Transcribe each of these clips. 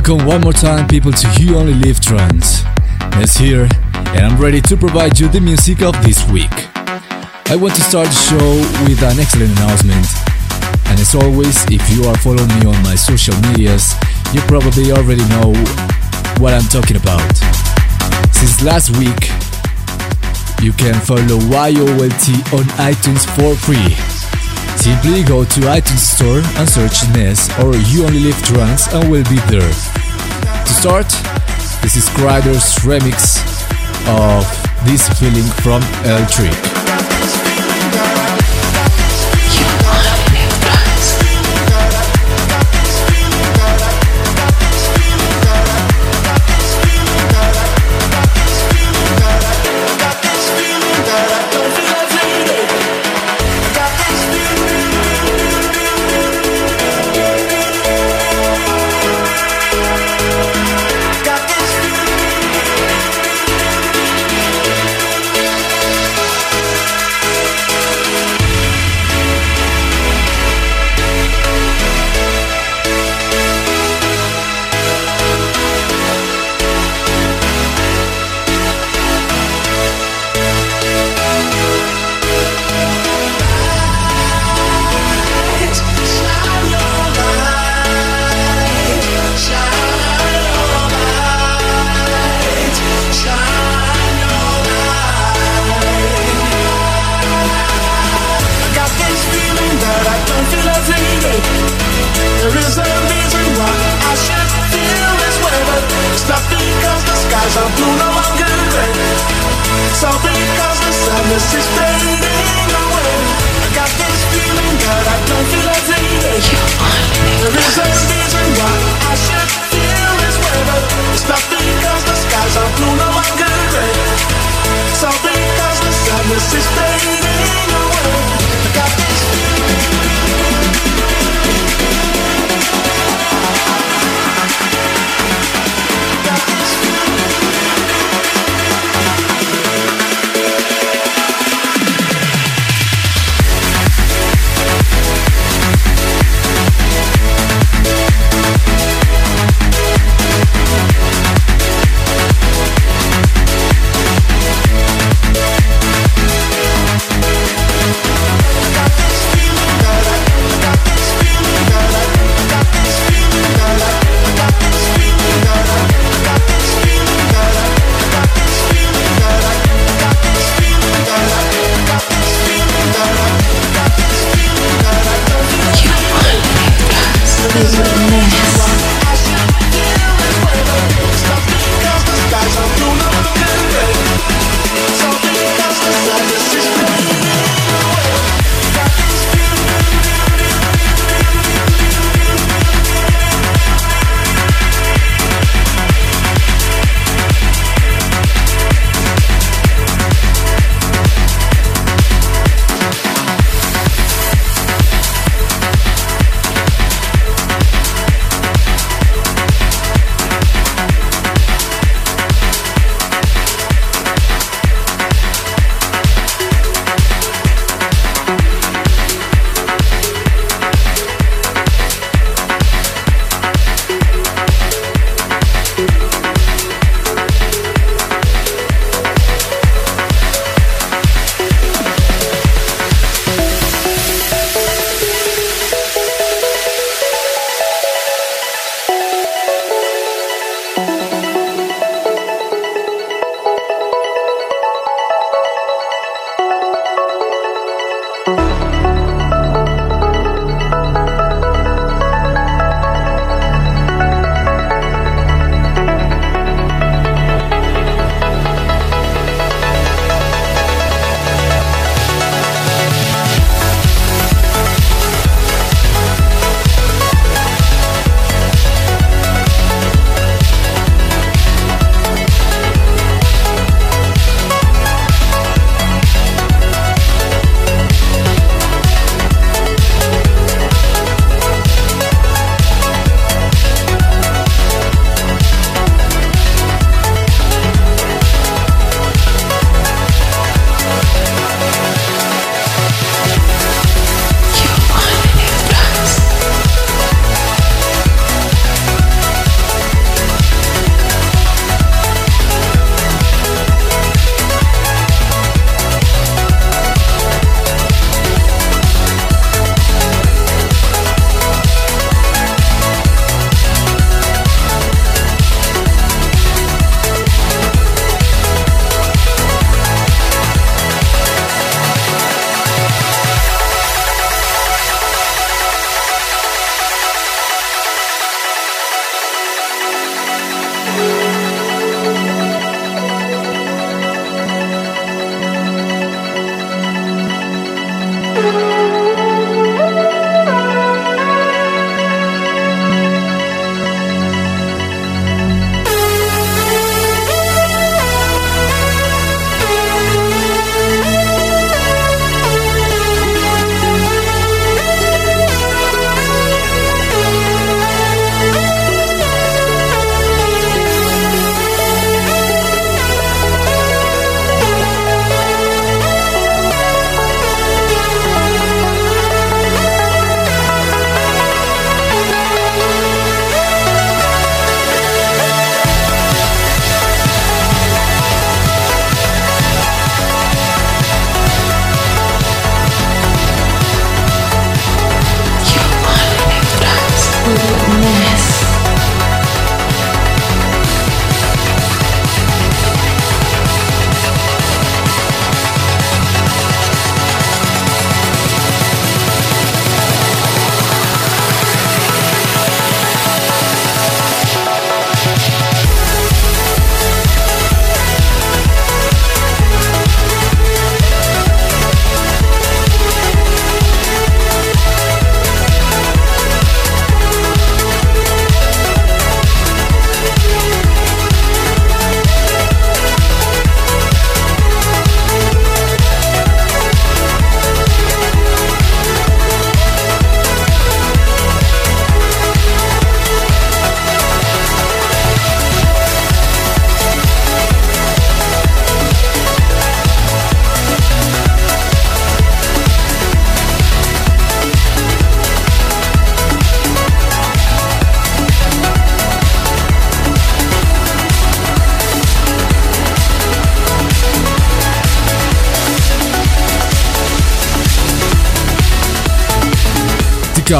Welcome one more time, people, to You Only Live Trance. Ness here, and I'm ready to provide you the music of this week. I want to start the show with an excellent announcement. And as always, if you are following me on my social medias, you probably already know what I'm talking about. Since last week, you can follow YOLT on iTunes for free. Simply go to iTunes Store and search Ness or You Only Live Trance and we'll be there. To start, this is Kryder's remix of This Feeling from El Trick.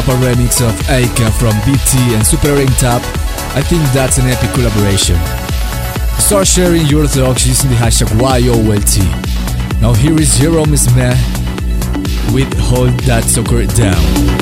Kappa remix of Aika from BT and Super Ring Tap, I think that's an epic collaboration. Start sharing your thoughts using the hashtag YOLT. Now here is Jerome Smith with Hold That Sucker Down.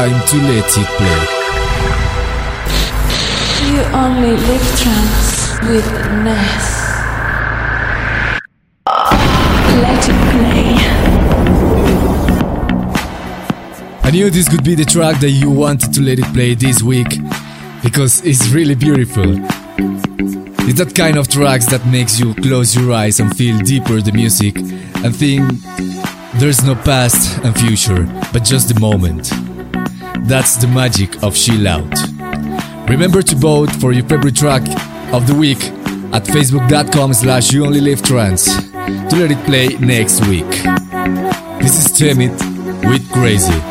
Time to let it play. You only live trance with Ness. Let it play. I knew this could be the track that you wanted to let it play this week because it's really beautiful. It's that kind of tracks that makes you close your eyes and feel deeper the music and think there's no past and future, but just the moment. That's the magic of Chill Out. Remember to vote for your favorite track of the week at facebook.com slash you only live to let it play next week. This is Temit with Crazy.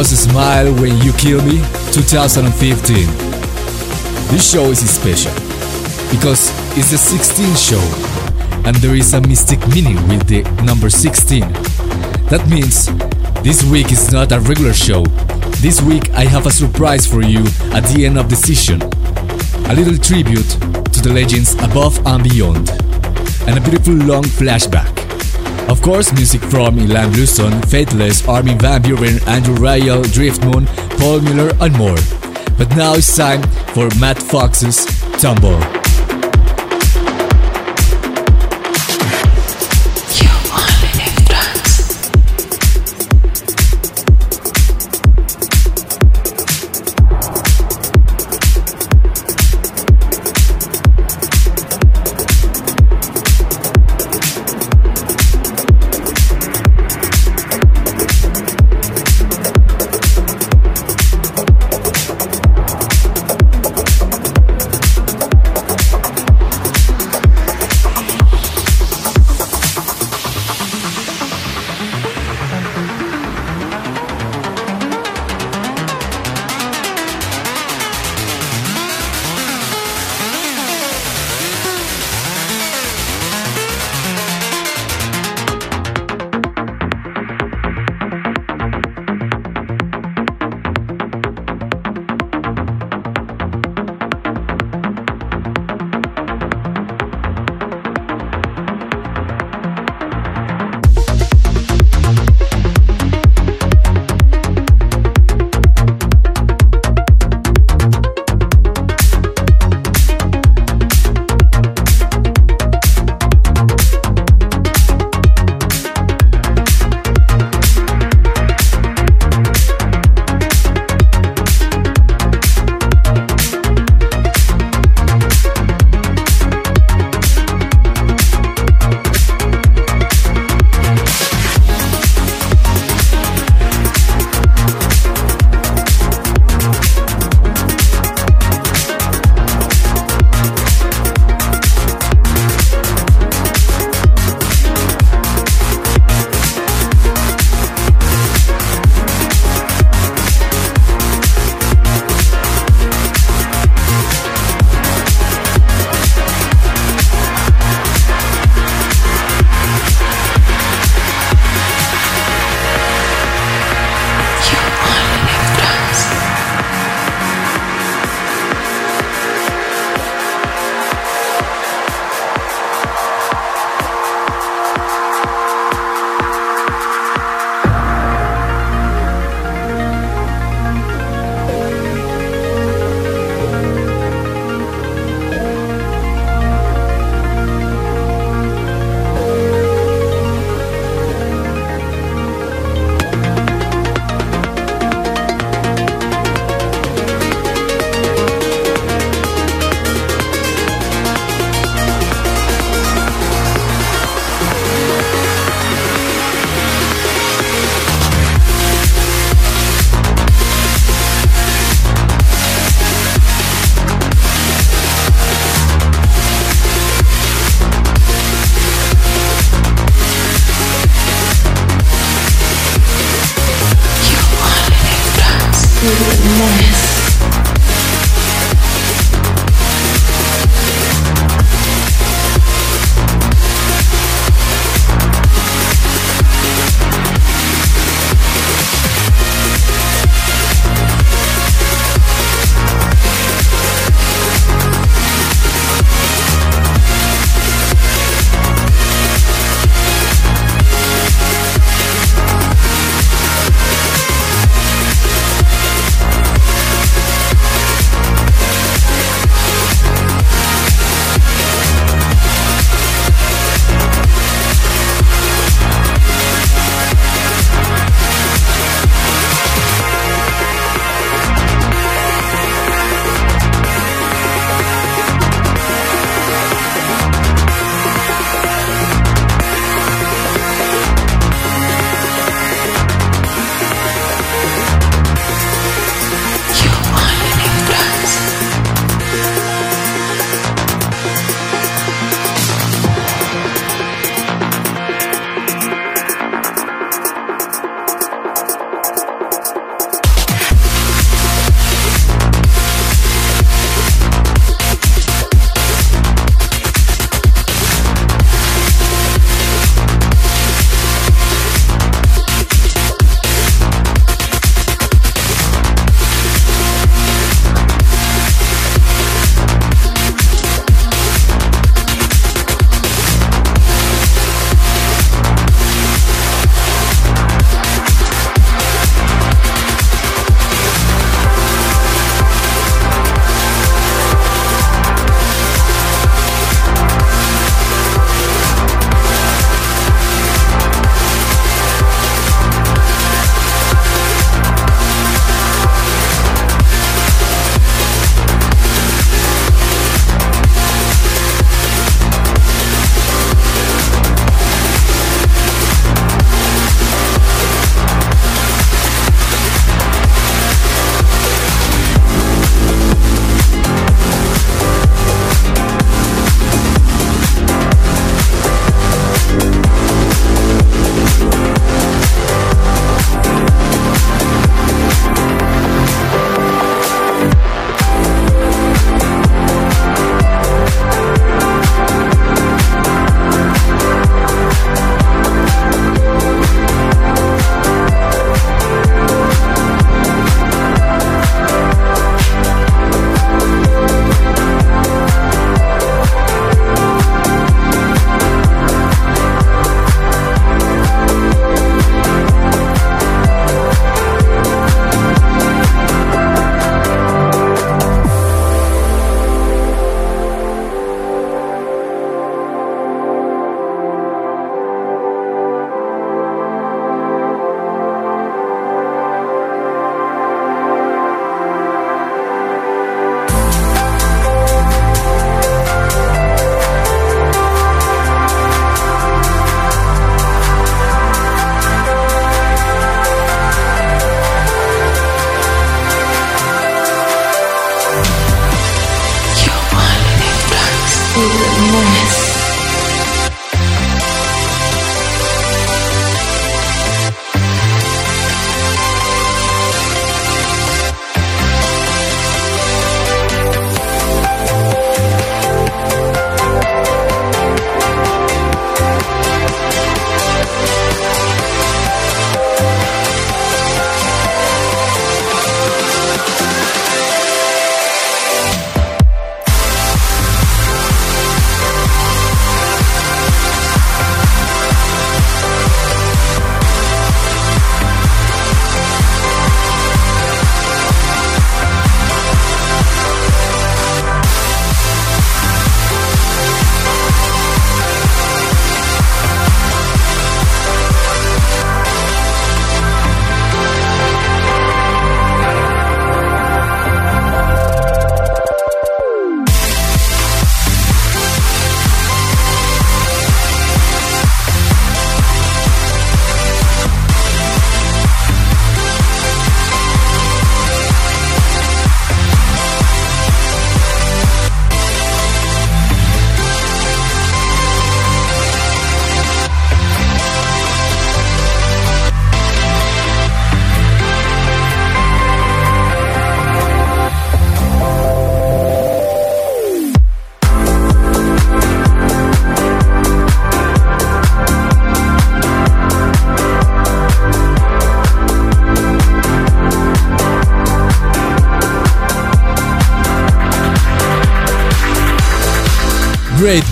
Was Smile When You Kill Me 2015. This show is special because it's the 16th show and there is a mystic meaning with the number 16. That means this week is not a regular show. This week I have a surprise for you at the end of the session. A little tribute to the legends above and beyond, and a beautiful long flashback. Of course, music from Ilan Bluestone, Faithless, Armin van Buuren, Andrew Rayel, Driftmoon, Paul Muller, and more. But now it's time for Matt Fax's Tumble.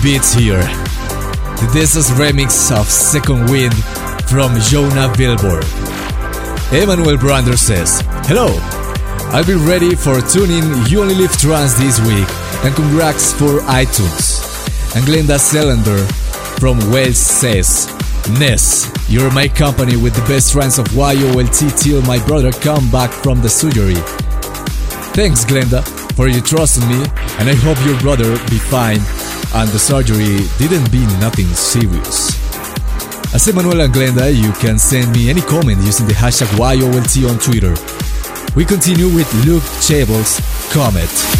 Beats here. The Desos remix of Second Wind from Jonah Billboard. Emmanuel Brander says, Hello, I'll be ready for tuning You Only Live Trance this week and congrats for iTunes. And Glenda Selander from Wales says, Ness, you're my company with the best friends of YOLT till my brother come back from the surgery. Thanks Glenda for your trust in me and I hope your brother be fine and the surgery didn't be nothing serious. As Emmanuel and Glenda, you can send me any comment using the hashtag YOLT on Twitter. We continue with Luke Chable's Comet.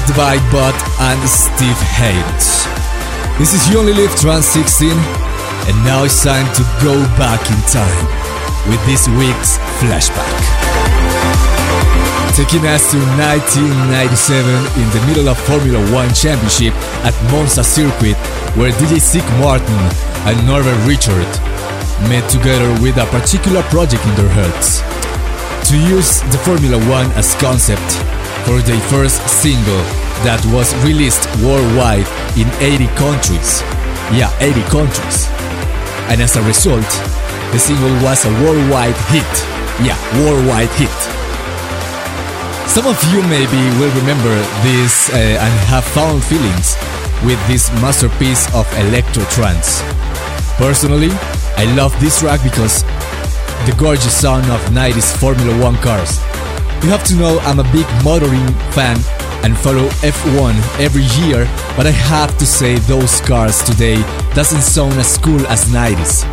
Connect by Bud and Steve Haynes. This is You Only Live Trance 16, and now it's time to go back in time with this week's flashback. Taking us to 1997 in the middle of Formula One Championship at Monza Circuit, where DJ Sick Martin and Norbert Richard met together with a particular project in their hearts to use the Formula One as concept for their first single that was released worldwide in 80 countries. Yeah, 80 countries. And as a result, the single was a worldwide hit. Yeah, worldwide hit. Some of you maybe will remember this uh, and have found feelings with this masterpiece of electro trance. Personally, I love this track because the gorgeous sound of 90s Formula One cars. You have to know I'm a big motoring fan and follow F1 every year, but I have to say those cars today doesn't sound as cool as 90s.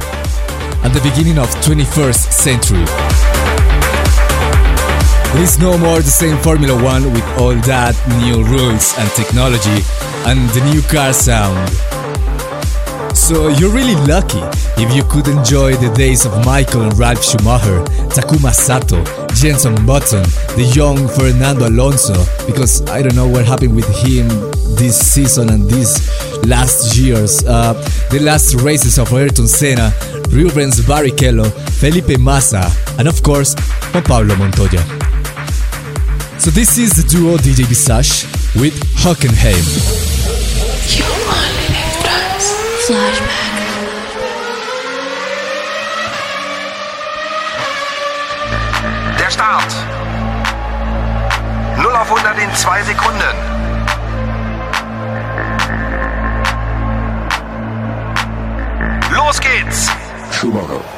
At the beginning of 21st century. It is no more the same Formula One with all that new rules and technology and the new car sound. So you're really lucky if you could enjoy the days of Michael and Ralf Schumacher, Takuma Sato, Jenson Button, the young Fernando Alonso, because I don't know what happened with him this season and these last years. Uh, the last races of Ayrton Senna, Rubens Barrichello, Felipe Massa, and of course, Juan Pablo Montoya. So this is the duo DJ Visage with Hockenheim. You only. Flashback. zwei Sekunden. Los geht's! Tomorrow.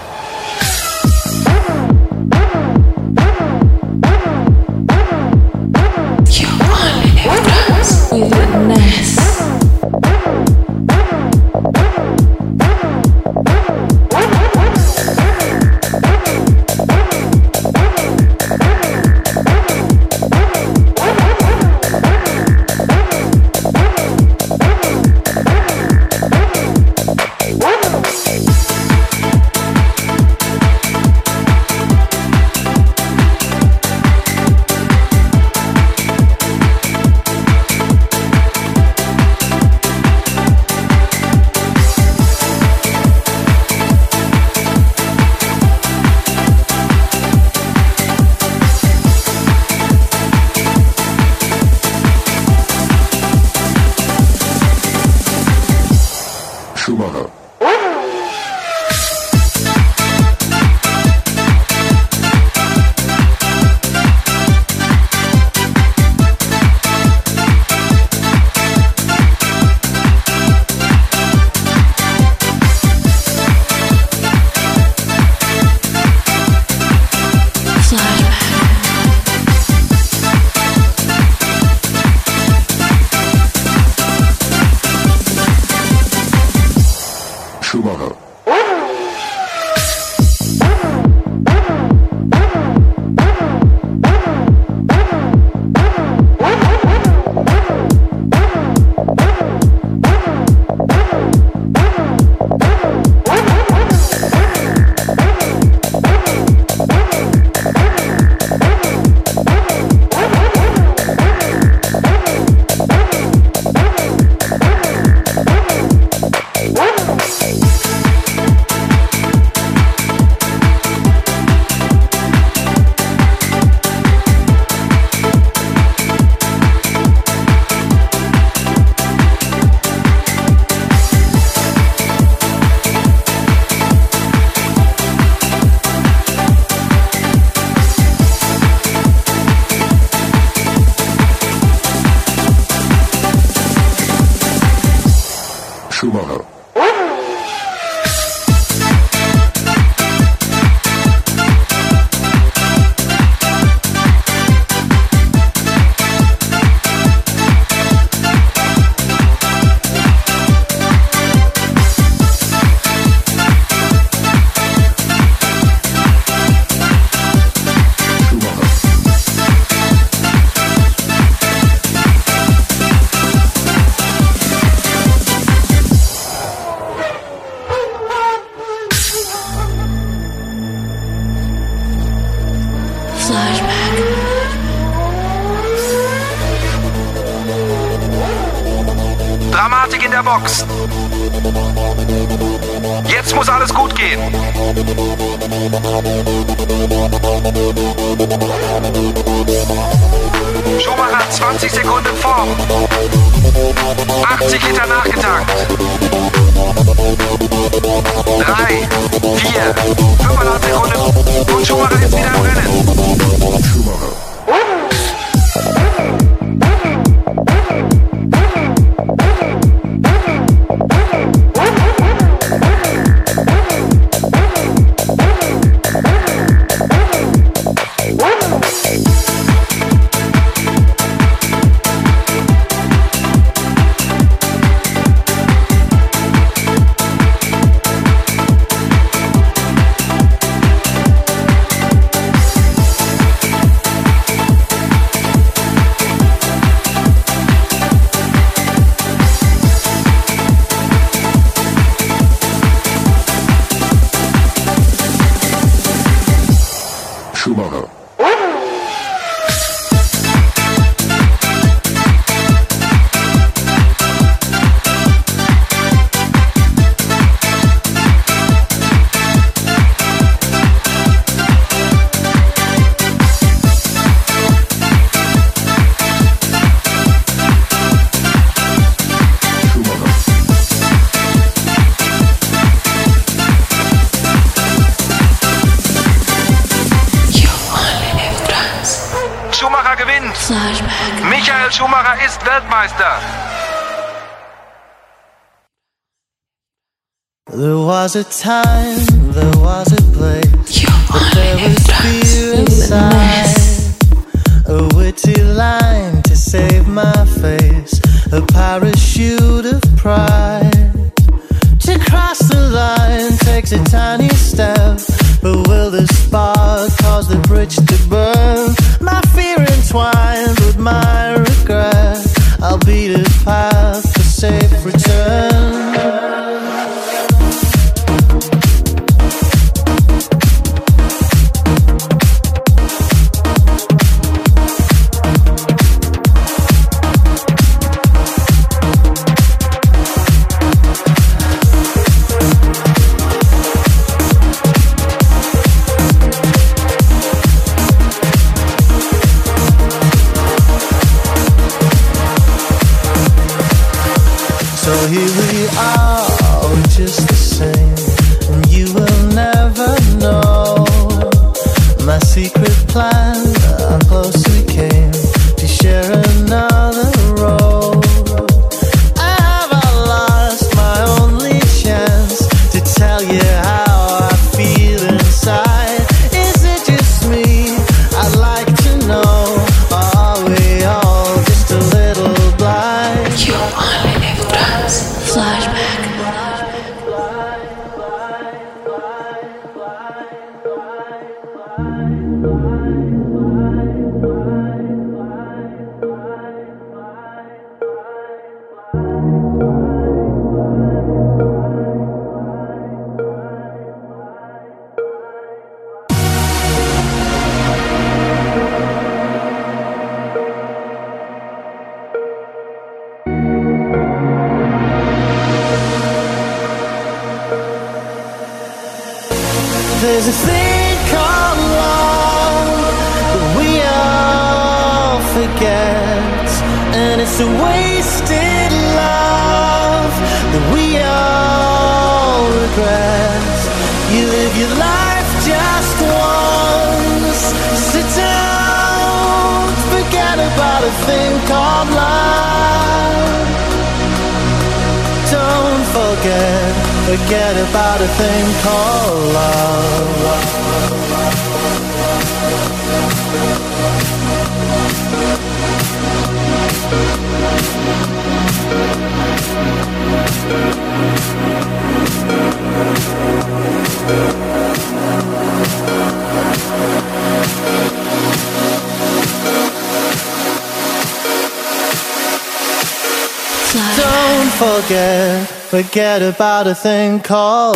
Forget about a thing called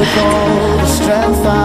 with all the strength I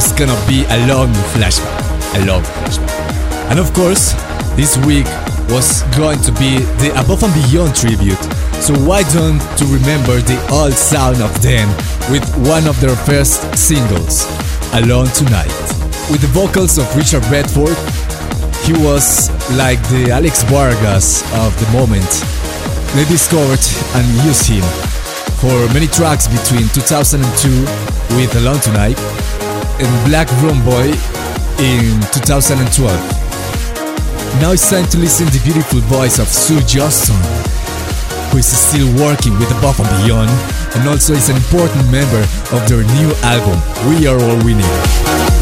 was gonna be a long flashback. A long flashback. And of course, this week was going to be the Above and Beyond tribute. So why don't you remember the old sound of them with one of their first singles, Alone Tonight. With the vocals of Richard Bedford. he was like the Alex Vargas of the moment. They discovered and used him for many tracks between 2002 with Alone Tonight and Black Room Boy in 2012. Now it's time to listen to the beautiful voice of Zoë Johnston, who is still working with Above and Beyond and also is an important member of their new album, We Are All We Need.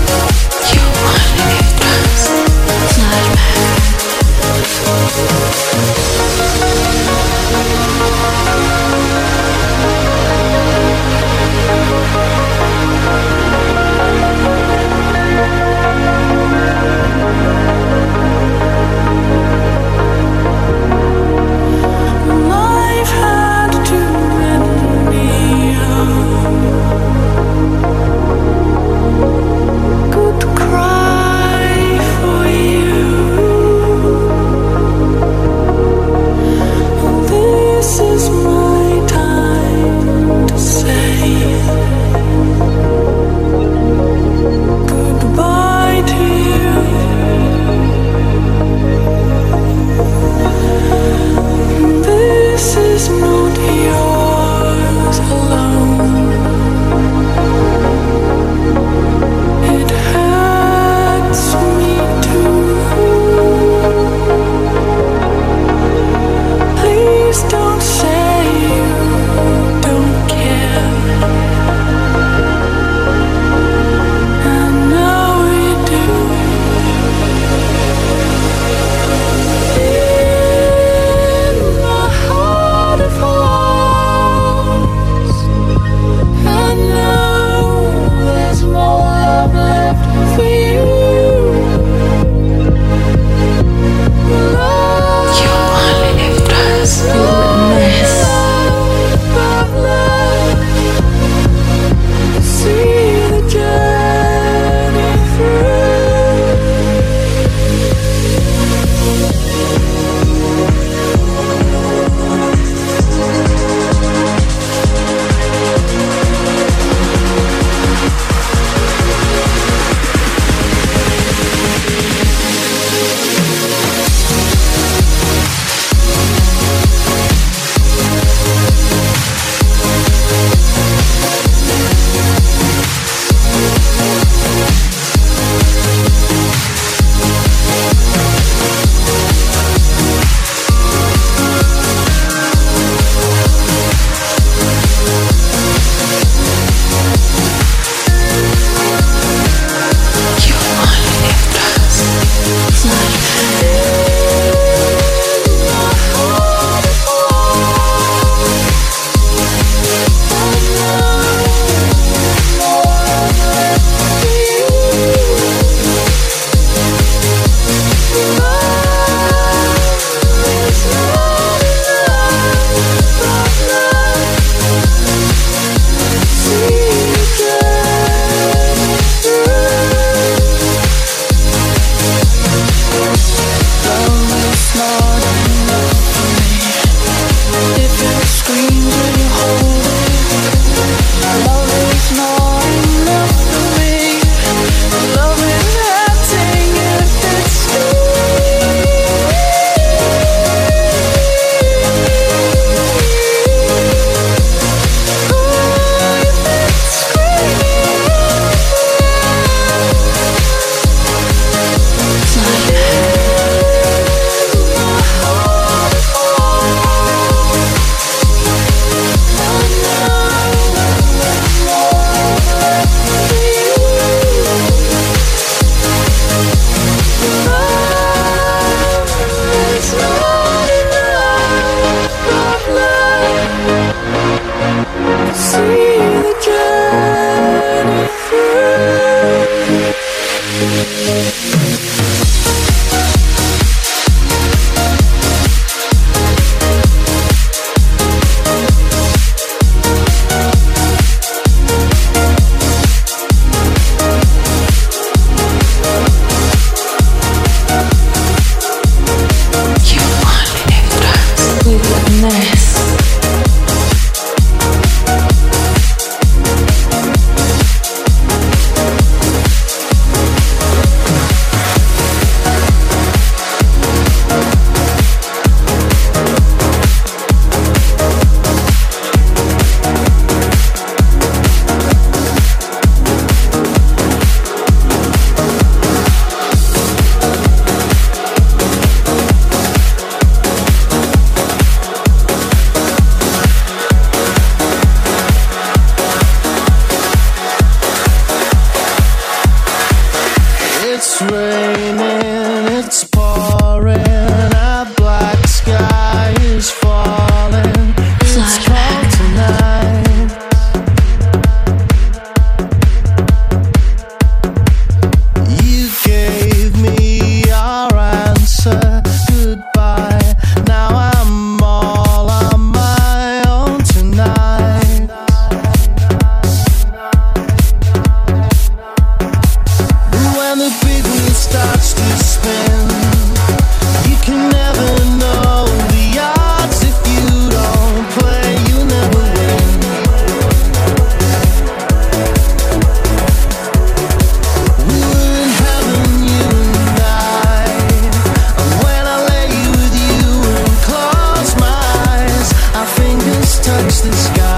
sky.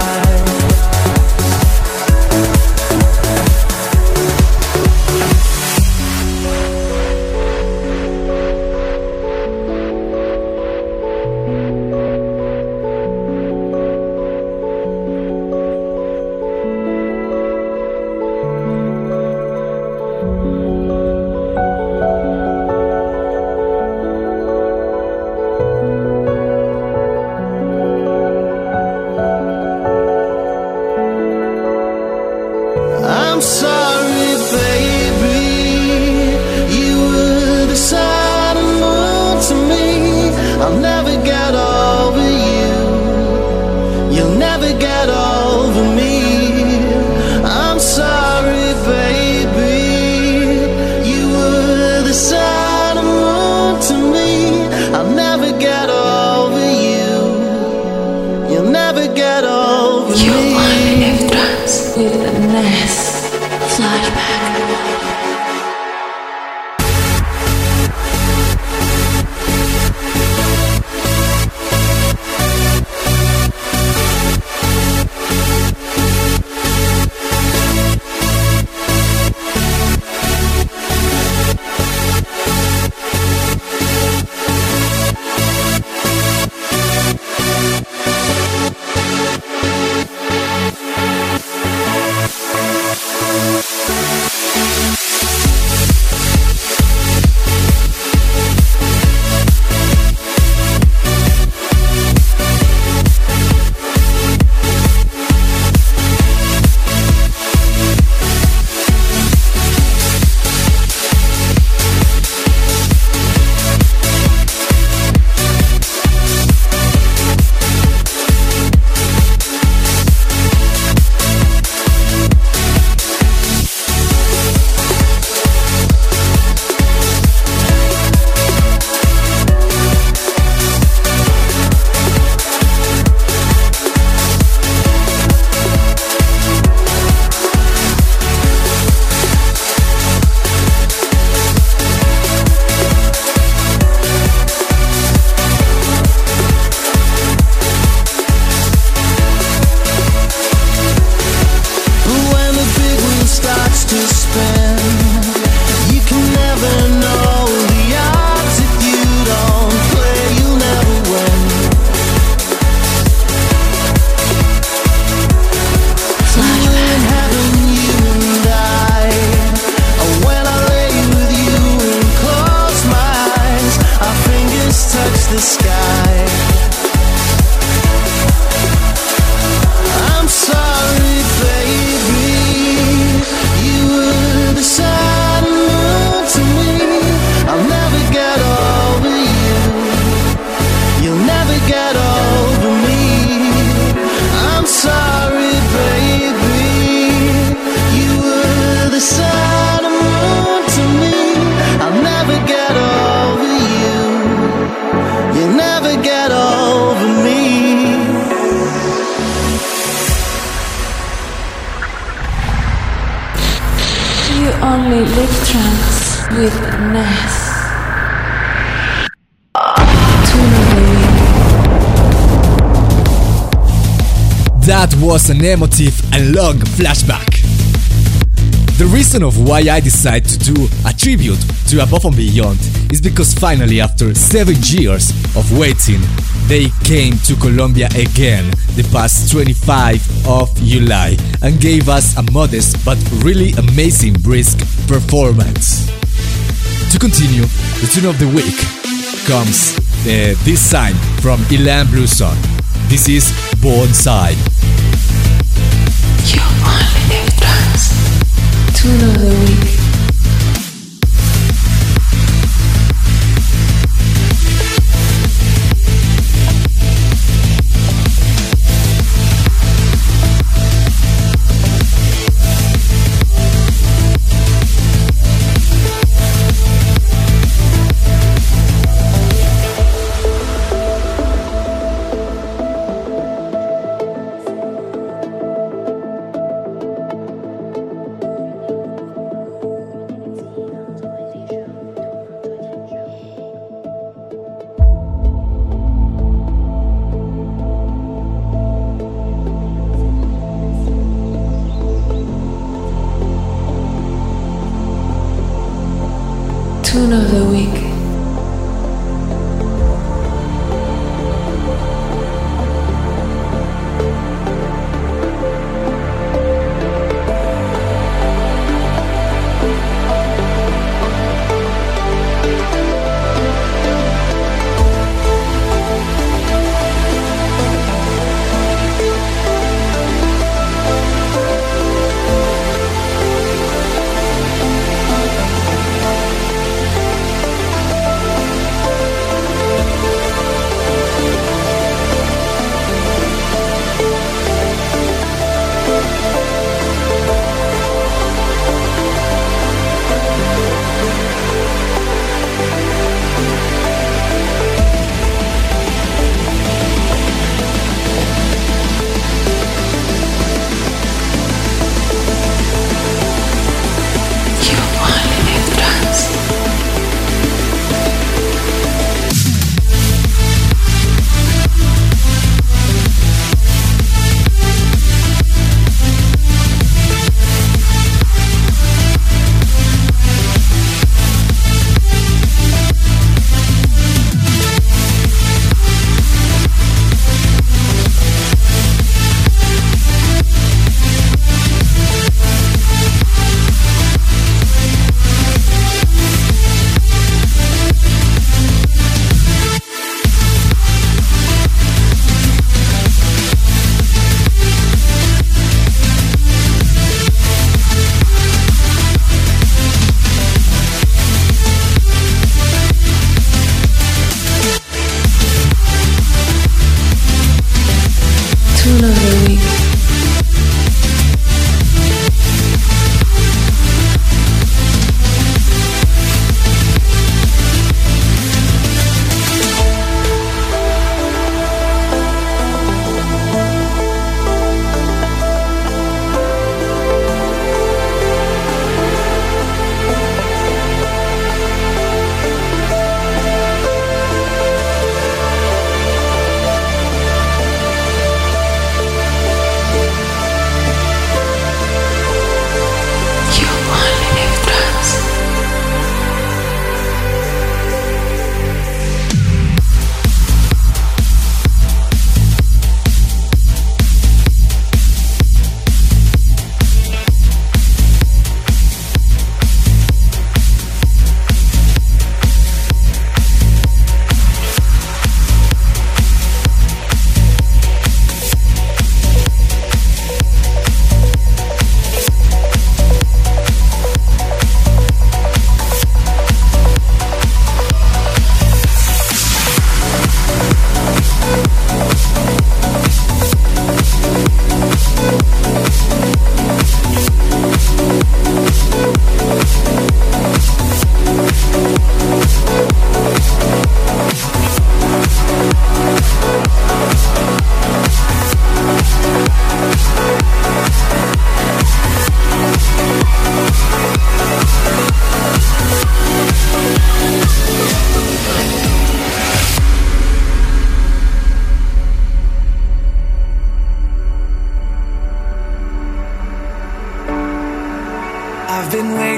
An emotive and long flashback. The reason of why I decided to do a tribute to Above and Beyond is because finally, after seven years of waiting, they came to Colombia again the past 25 of July and gave us a modest but really amazing brisk performance. To continue, the tune of the week comes uh, this sign from Ilan Bluestone. This is Bonsai. You Tune of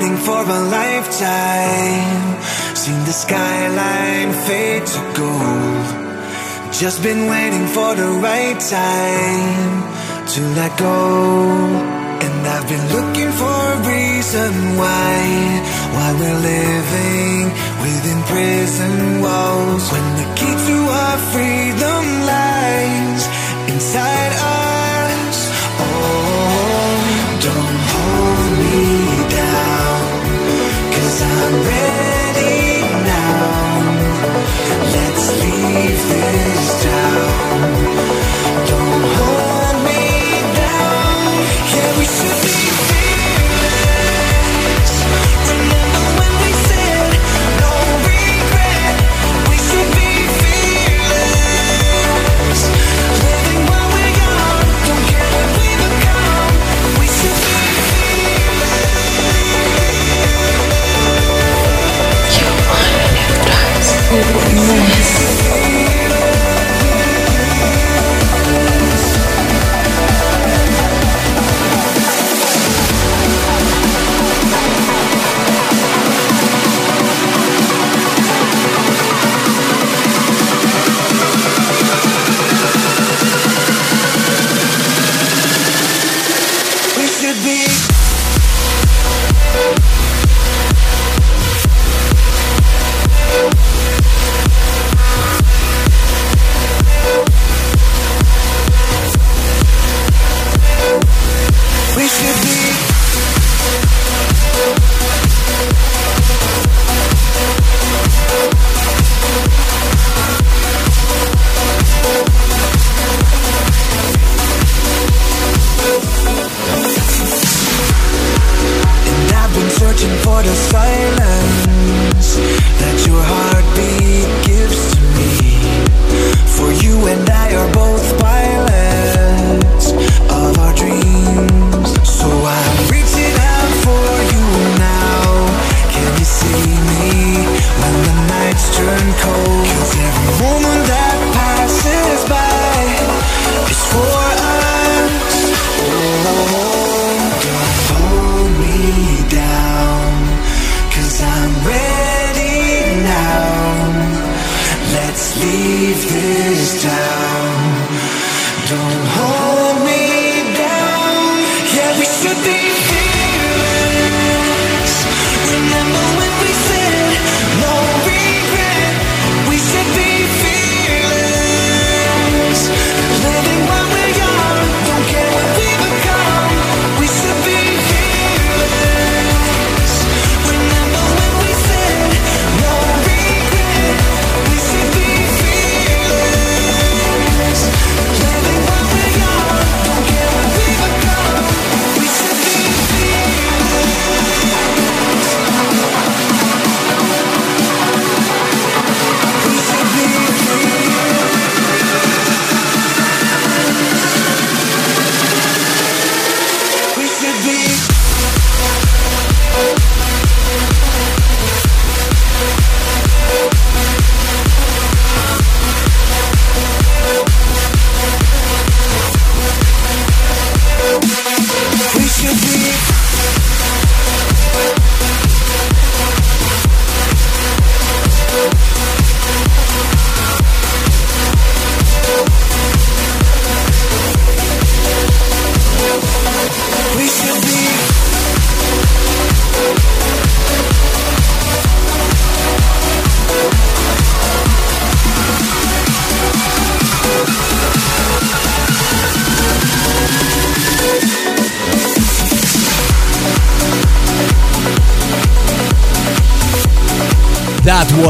week. for a lifetime. Seen the skyline fade to gold. Just been waiting for the right time to let go. And I've been looking for a reason why, why we're living within prison walls. When the key to our freedom lies inside us. Oh, don't hold this town. With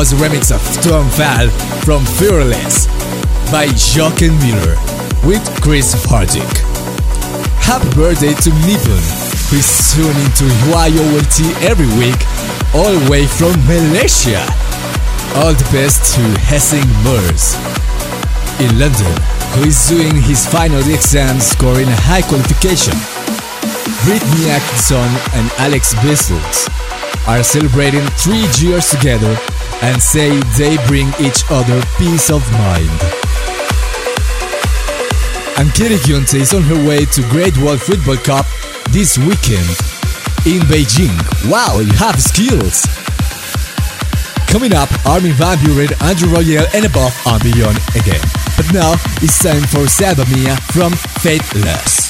was a remix of Tom Fall from Fearless by Jochen Miller with Chris Hardick. Happy birthday to Nippon, who is tuning to YOLT every week, all the way from Malaysia. All the best to Hessing Murs. In London, who is doing his final exam scoring a high qualification. Brittany Atkinson and Alex Bissels are celebrating three years together and say they bring each other peace of mind. And Kiri Gyunte is on her way to Great World Football Cup this weekend. in Beijing. Wow, you have skills! Coming up, Armin van Buuren, Andrew Rayel, and above and beyond again. But now it's time for Salva Mea from Faithless.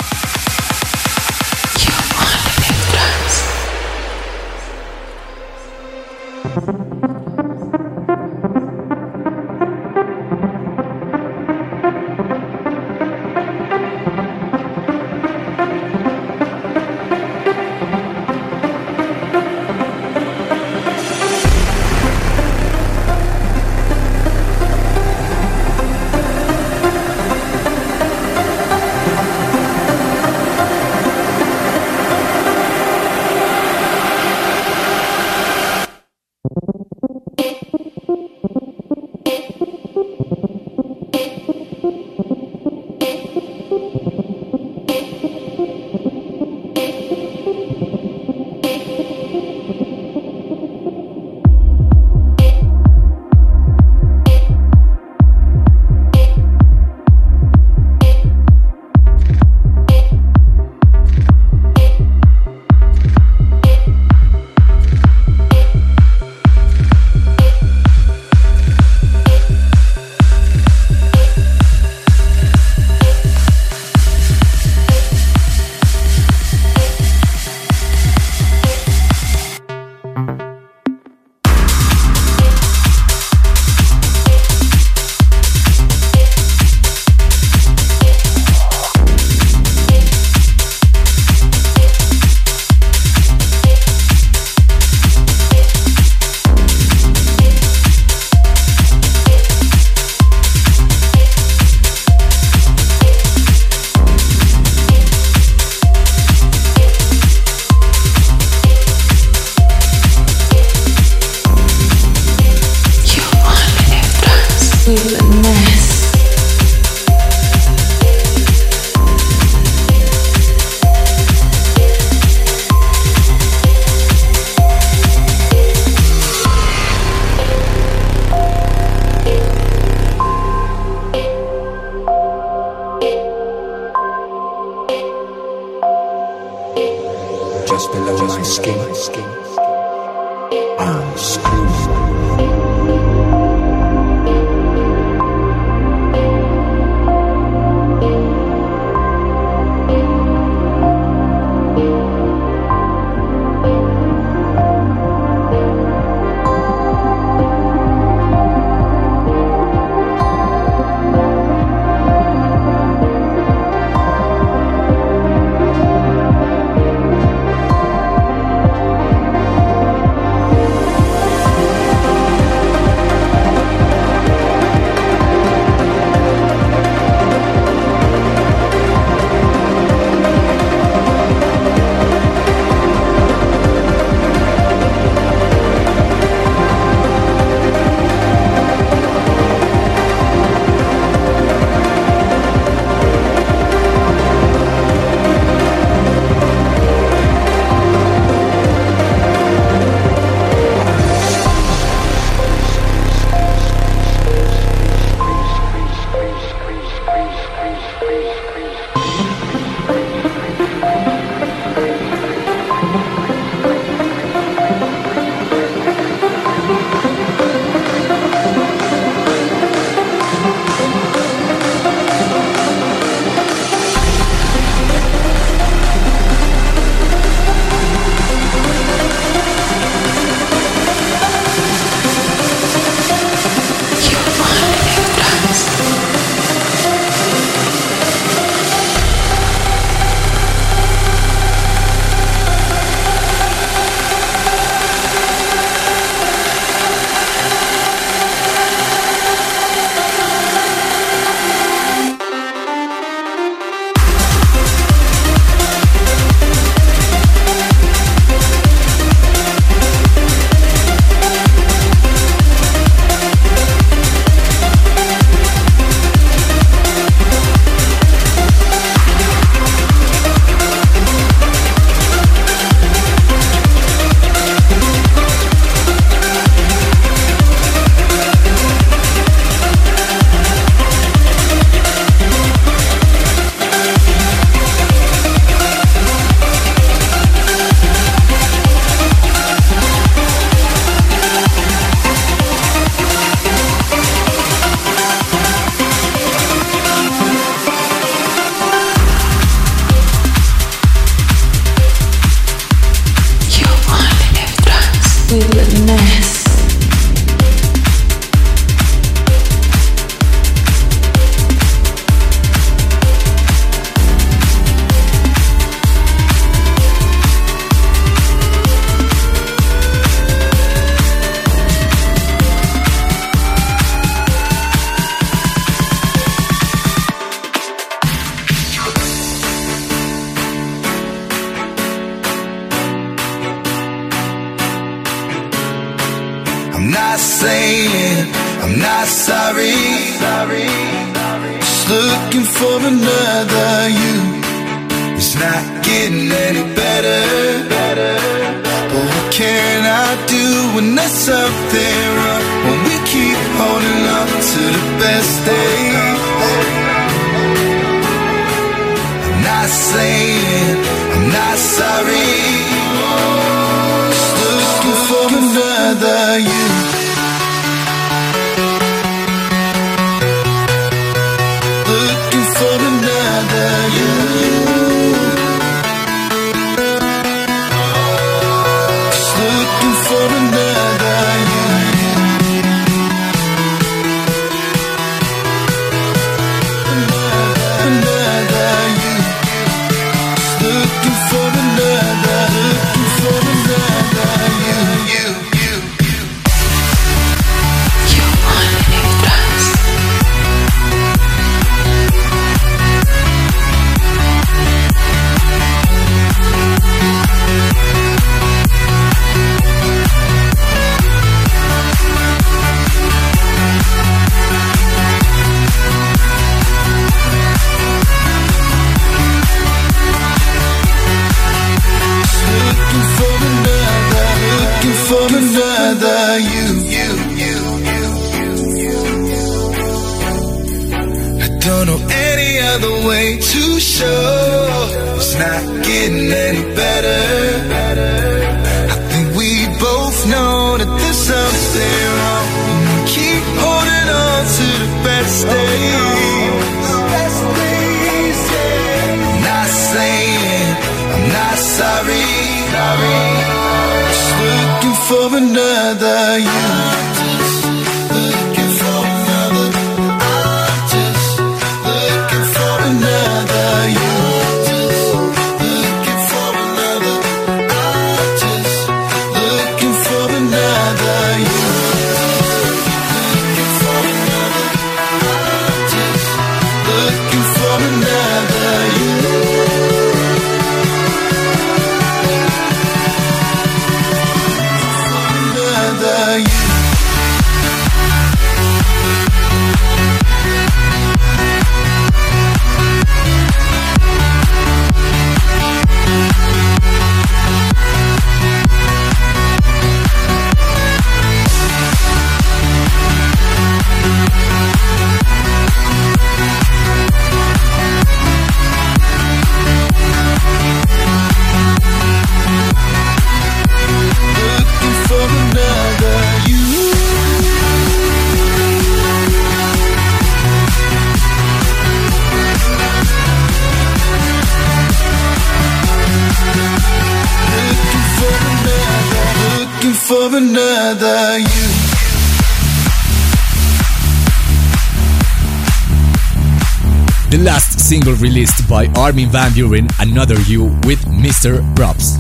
single released by Armin van Buuren, Another You, with Mr. Probz.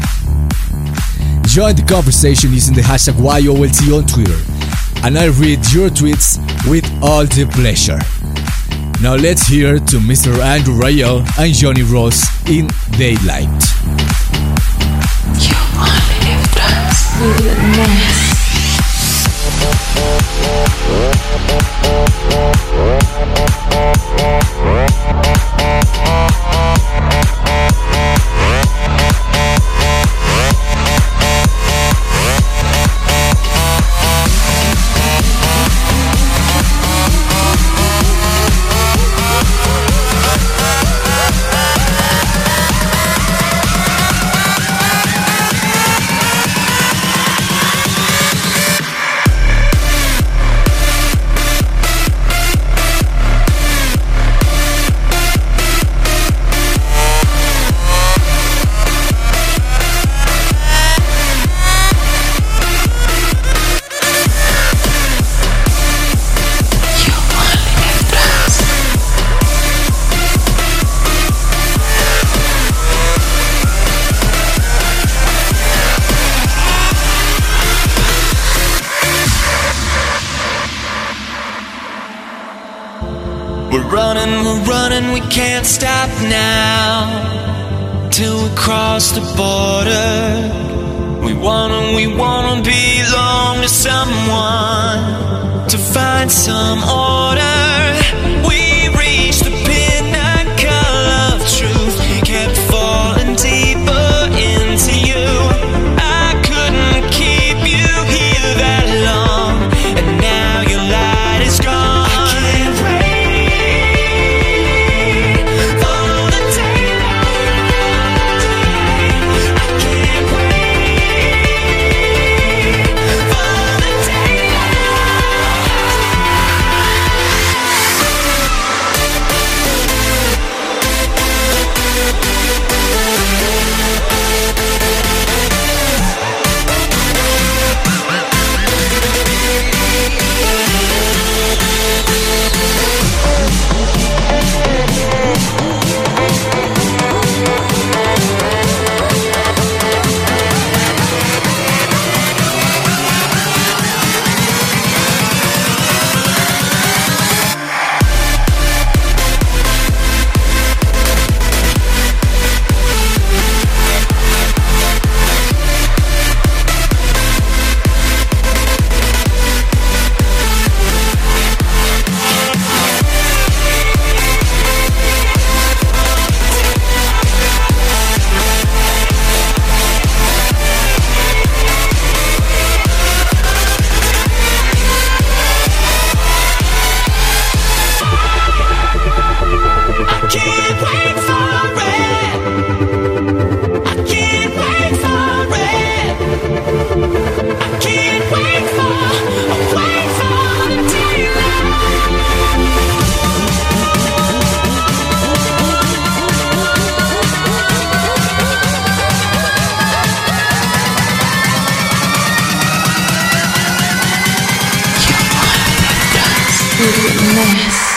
Join the conversation using the hashtag YOLT on Twitter, and I read your tweets with all the pleasure. Now let's hear to Mr. Andrew Rayel and Johnny Ross in Daylight. You only. With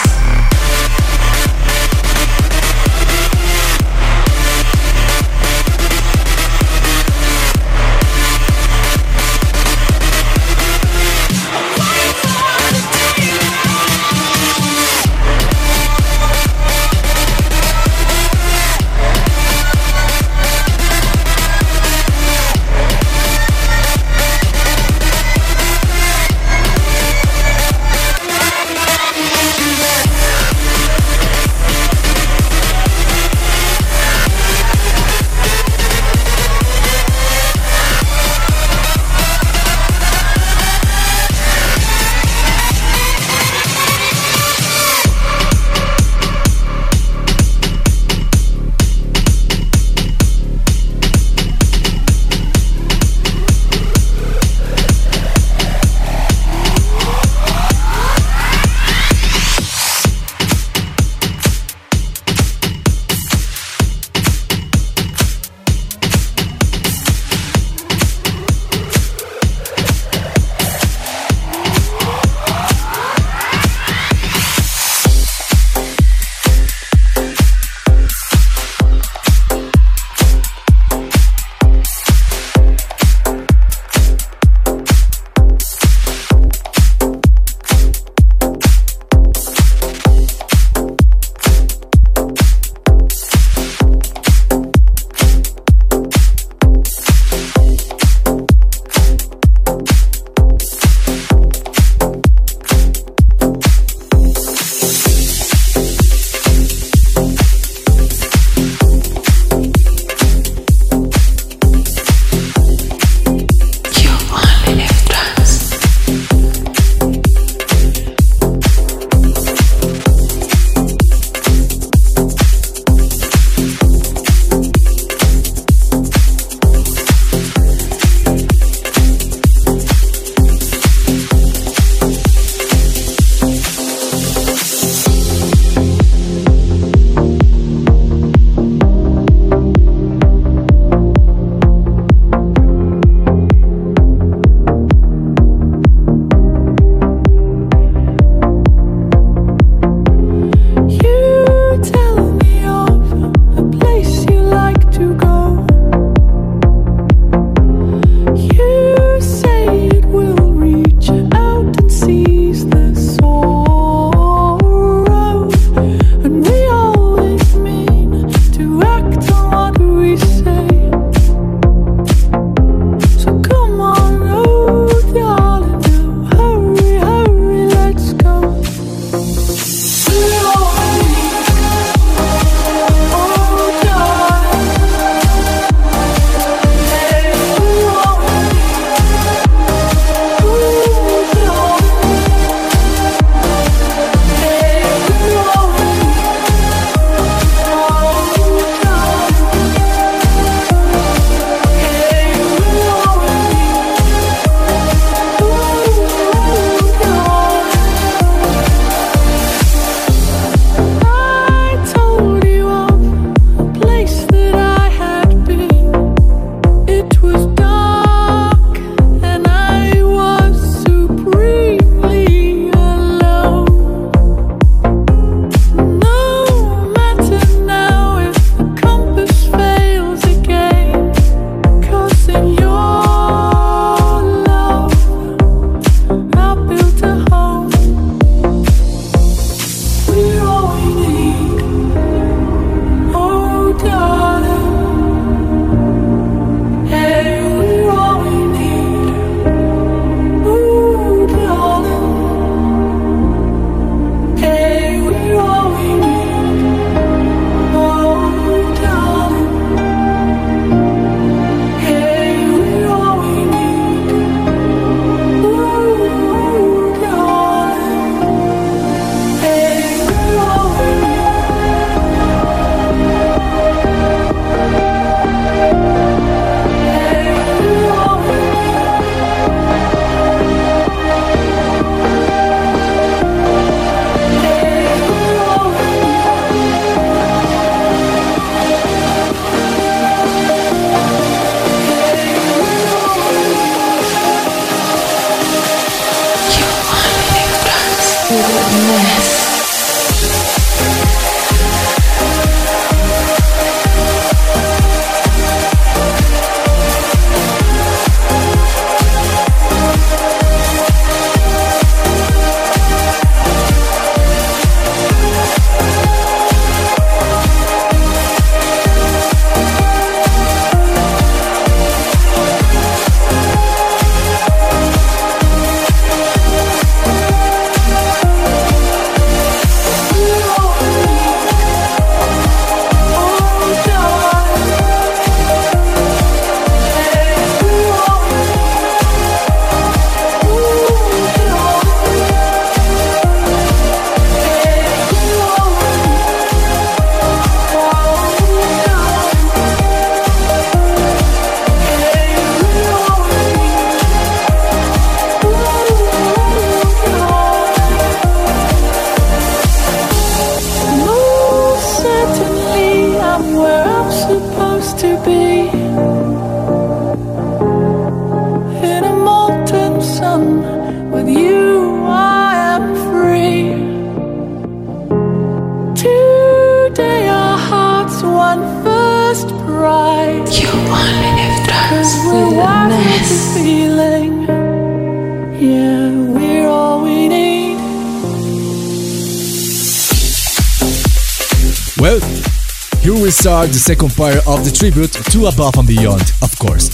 the second part of the tribute to Above and Beyond, of course,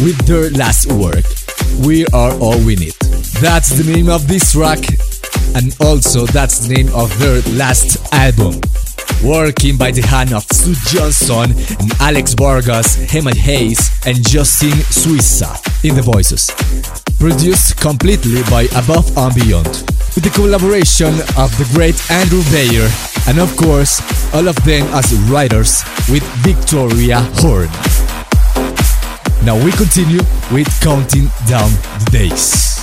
with their last work, We Are All We Need. That's the name of this track, and also that's the name of their last album. Working by the hand of Zoë Johnston and Alex Vargas, Emma Hayes, and Justine Suissa in the voices. Produced completely by Above and Beyond, with the collaboration of the great Andrew Bayer, and of course, all of them as writers with Victoria Horn. Now we continue with counting down the days.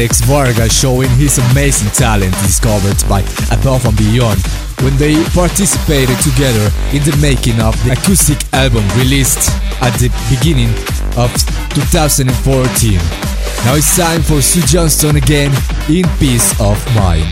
Alex Varga showing his amazing talent discovered by Above and Beyond when they participated together in the making of the acoustic album released at the beginning of 2014. Now it's time for Zoë Johnston again in Peace of Mind.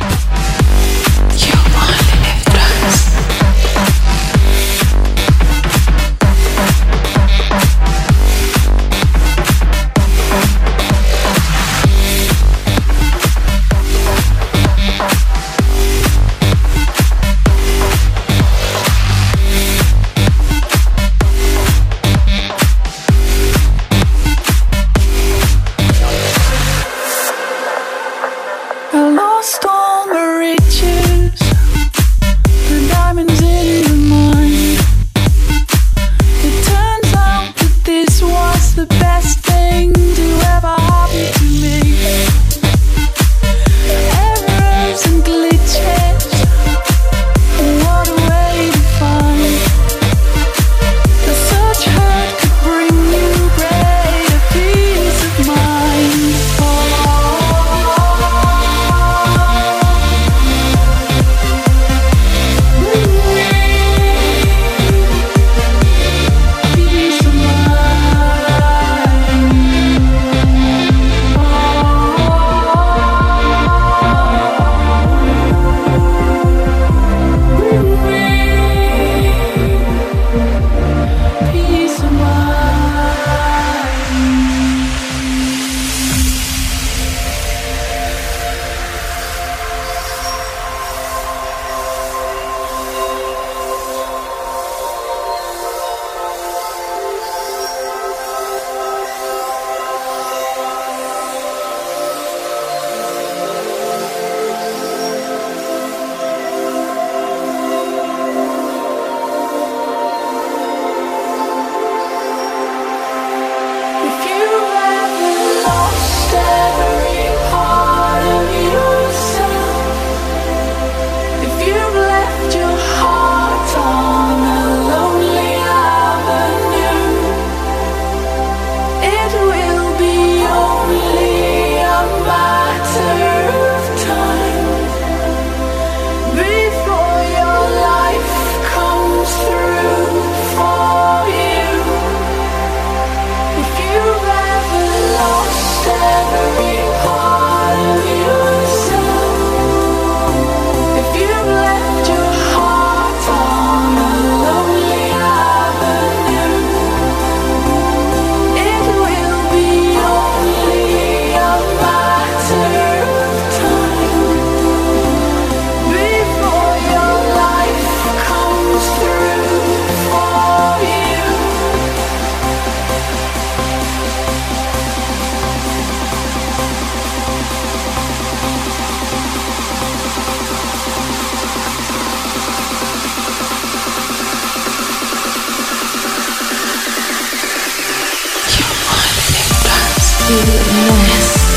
be mess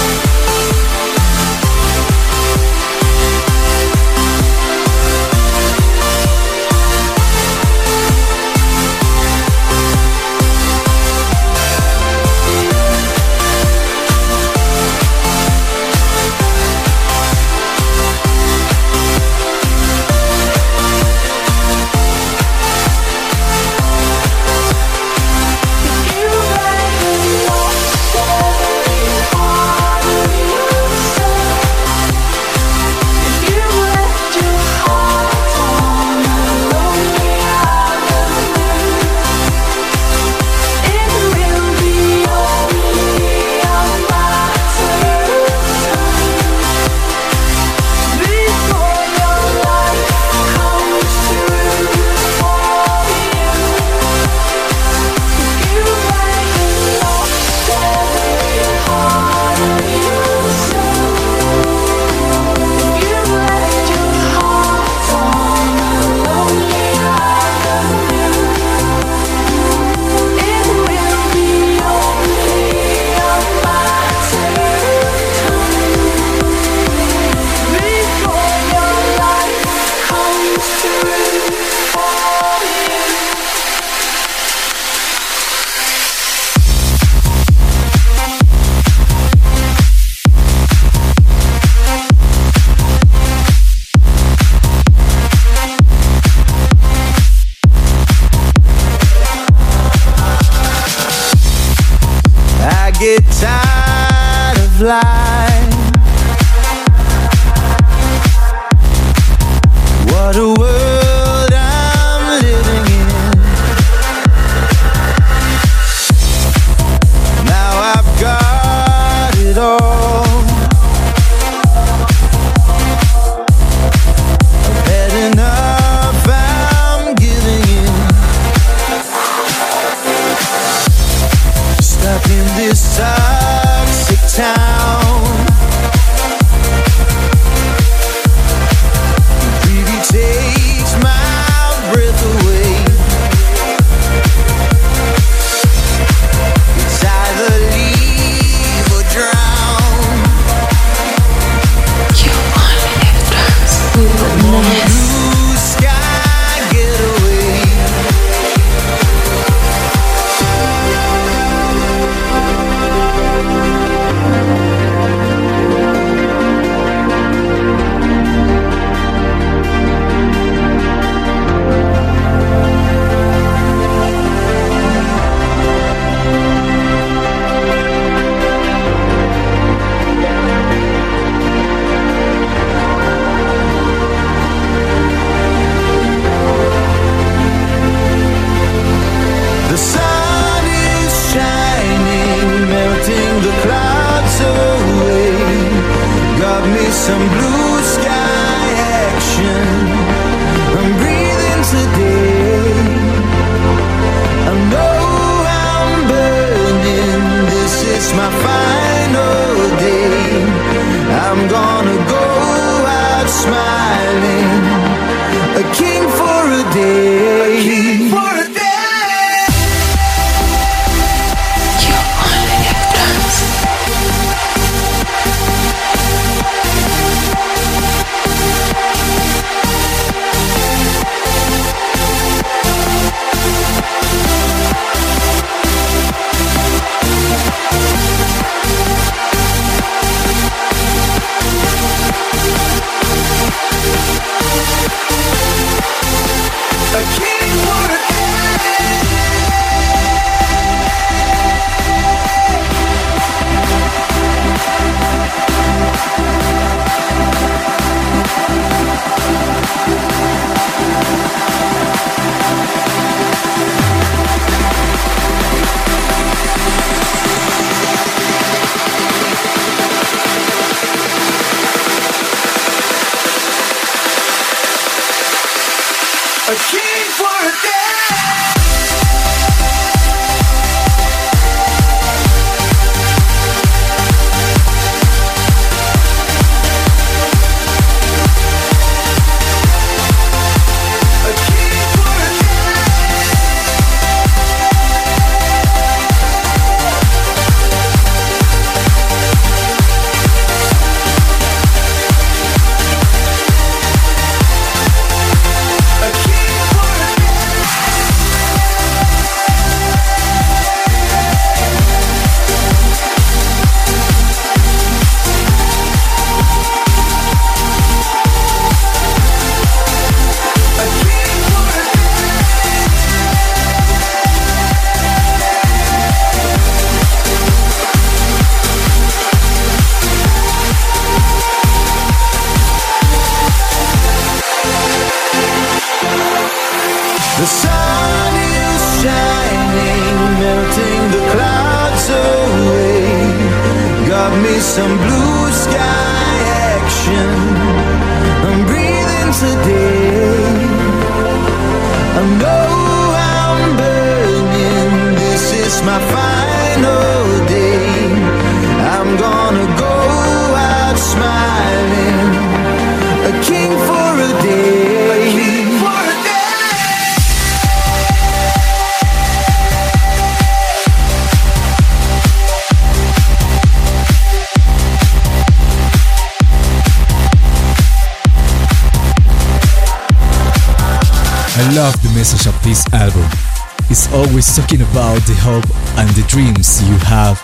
about the hope and the dreams you have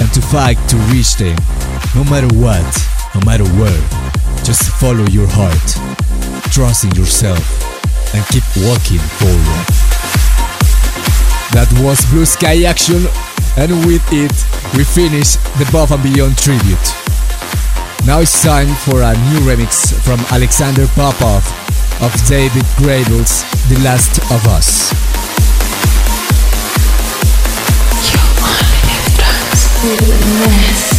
and to fight to reach them. No matter what, no matter where, just follow your heart, trust in yourself, and keep walking forward. That was Blue Sky Action, and with it, we finish the Above and Beyond tribute. Now it's time for a new remix from Alexander Popov of David Gradle's The Last of Us. Trance.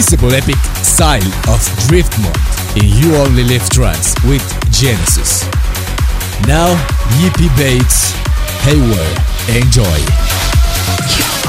Recognizable epic style of Driftmoon in You Only Live Trance with Genesis. Now, Yippee Bates, Hayward, enjoy.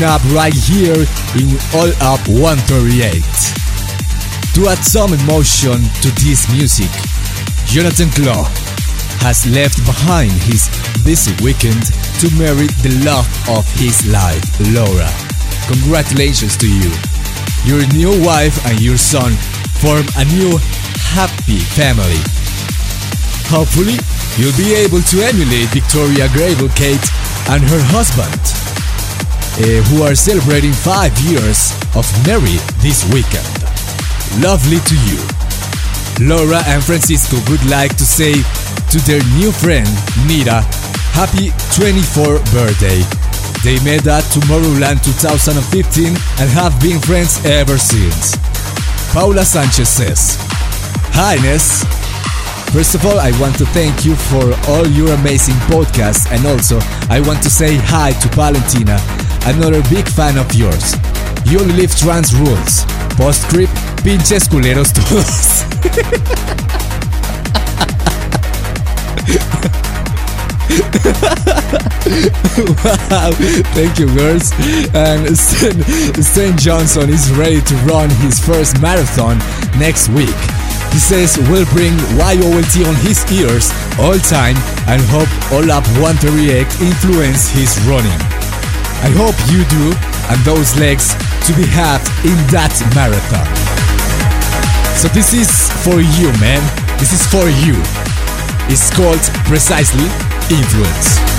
Wow, going up right here in All Up 138. To add some emotion to this music, Jonathan Claw has left behind his busy weekend to marry the love of his life, Laura. Congratulations to you. Your new wife and your son form a new happy family. Hopefully, you'll be able to emulate Victoria Grable Kate and her husband, eh, who are celebrating five years of married this weekend. Lovely to you. Laura and Francisco would like to say to their new friend, Nita, happy 24th birthday. They met at Tomorrowland 2015 and have been friends ever since. Paula Sanchez says, Hi Ness. First of all, I want to thank you for all your amazing podcasts and also I want to say hi to Valentina, another big fan of yours. You only live trance rules. Postscript, pinches culeros todos. wow, thank you, girls. And St. Johnson is ready to run his first marathon next week. He says we'll bring YOLT on his ears all time and hope all up 138 influence his running. I hope you do and those legs to be had in that marathon. So this is for you, man. This is for you. It's called precisely influence.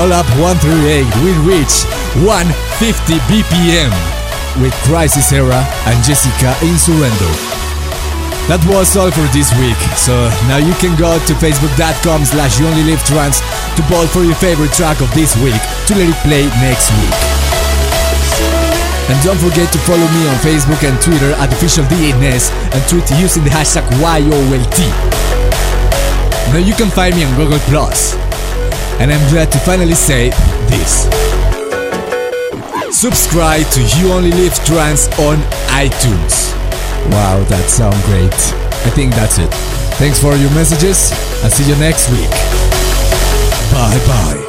All Up 138, we reach 150 BPM with Crisis Era and Jessica in Surrender. That was all for this week, so now you can go to facebook.com slash you only live trance to vote for your favorite track of this week to let it play next week. And don't forget to follow me on Facebook and Twitter at official DNS and tweet using the hashtag YOLT. Now you can find me on Google Plus. And I'm glad to finally say this. Subscribe to You Only Live Trance on iTunes. Wow, that sounds great. I think that's it. Thanks for your messages and see you next week. Bye bye.